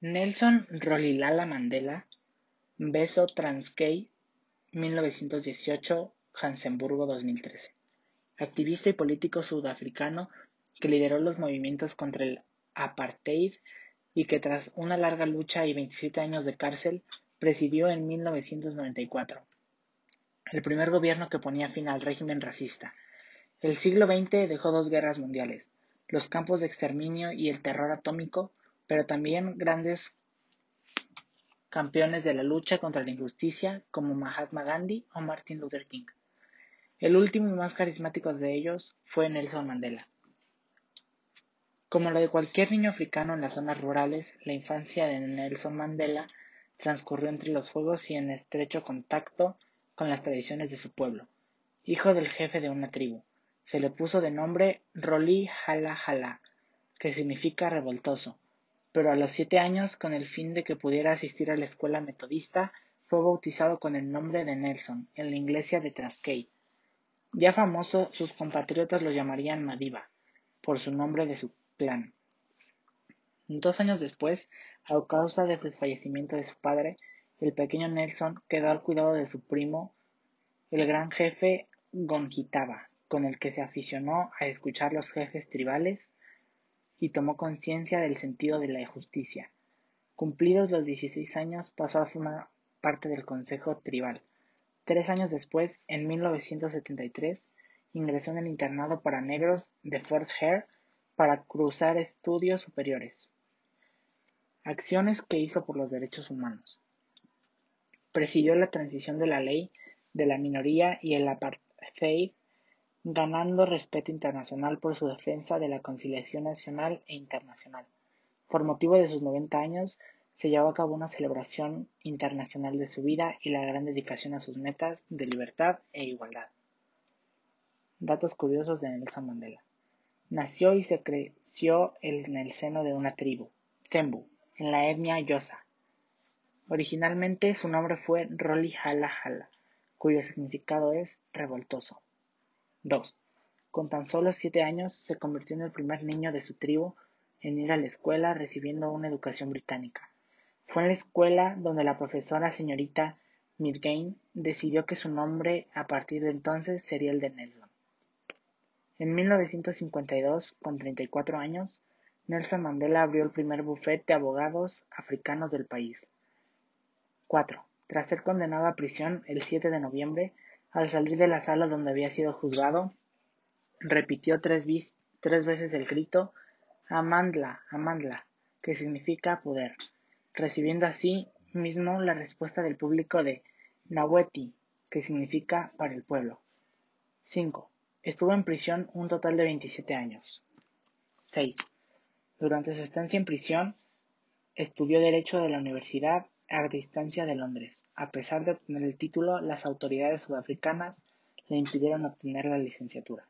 Nelson Rolihlahla Mandela, Beso Transkei, 1918, Johannesburgo 2013. Activista y político sudafricano que lideró los movimientos contra el apartheid y que tras una larga lucha y 27 años de cárcel presidió en 1994 el primer gobierno que ponía fin al régimen racista. El siglo XX dejó dos guerras mundiales, los campos de exterminio y el terror atómico, pero también grandes campeones de la lucha contra la injusticia como Mahatma Gandhi o Martin Luther King. El último y más carismático de ellos fue Nelson Mandela. Como lo de cualquier niño africano en las zonas rurales, la infancia de Nelson Mandela transcurrió entre los fuegos y en estrecho contacto con las tradiciones de su pueblo. Hijo del jefe de una tribu, se le puso de nombre Roli Hala Hala, que significa revoltoso, pero a los siete años, con el fin de que pudiera asistir a la escuela metodista, fue bautizado con el nombre de Nelson en la iglesia de Traskei. Ya famoso, sus compatriotas lo llamarían Madiba, por su nombre de su clan. Dos años después, a causa del fallecimiento de su padre, el pequeño Nelson quedó al cuidado de su primo, el gran jefe Gongitaba, con el que se aficionó a escuchar los jefes tribales y tomó conciencia del sentido de la justicia. Cumplidos los 16 años, pasó a formar parte del Consejo Tribal. Tres años después, en 1973, ingresó en el internado para negros de Fort Hare para cruzar estudios superiores. Acciones que hizo por los derechos humanos. Presidió la transición de la ley de la minoría y el apartheid ganando respeto internacional por su defensa de la conciliación nacional e internacional. Por motivo de sus 90 años, se llevó a cabo una celebración internacional de su vida y la gran dedicación a sus metas de libertad e igualdad. Datos curiosos de Nelson Mandela. Nació y se creció en el seno de una tribu, Zembu, en la etnia Yosa. Originalmente su nombre fue Roli Hala Hala, cuyo significado es revoltoso. 2. Con tan solo siete años se convirtió en el primer niño de su tribu en ir a la escuela recibiendo una educación británica. Fue en la escuela donde la profesora señorita Midgain decidió que su nombre a partir de entonces sería el de Nelson. En 1952, con 34 años, Nelson Mandela abrió el primer bufete de abogados africanos del país. 4. Tras ser condenado a prisión el 7 de noviembre, al salir de la sala donde había sido juzgado, repitió tres, veces el grito Amandla, Amandla, que significa poder, recibiendo así mismo la respuesta del público de Naweti, que significa para el pueblo. 5. Estuvo en prisión un total de 27 años. 6. Durante su estancia en prisión, estudió Derecho de la Universidad a distancia de Londres. A pesar de obtener el título, las autoridades sudafricanas le impidieron obtener la licenciatura.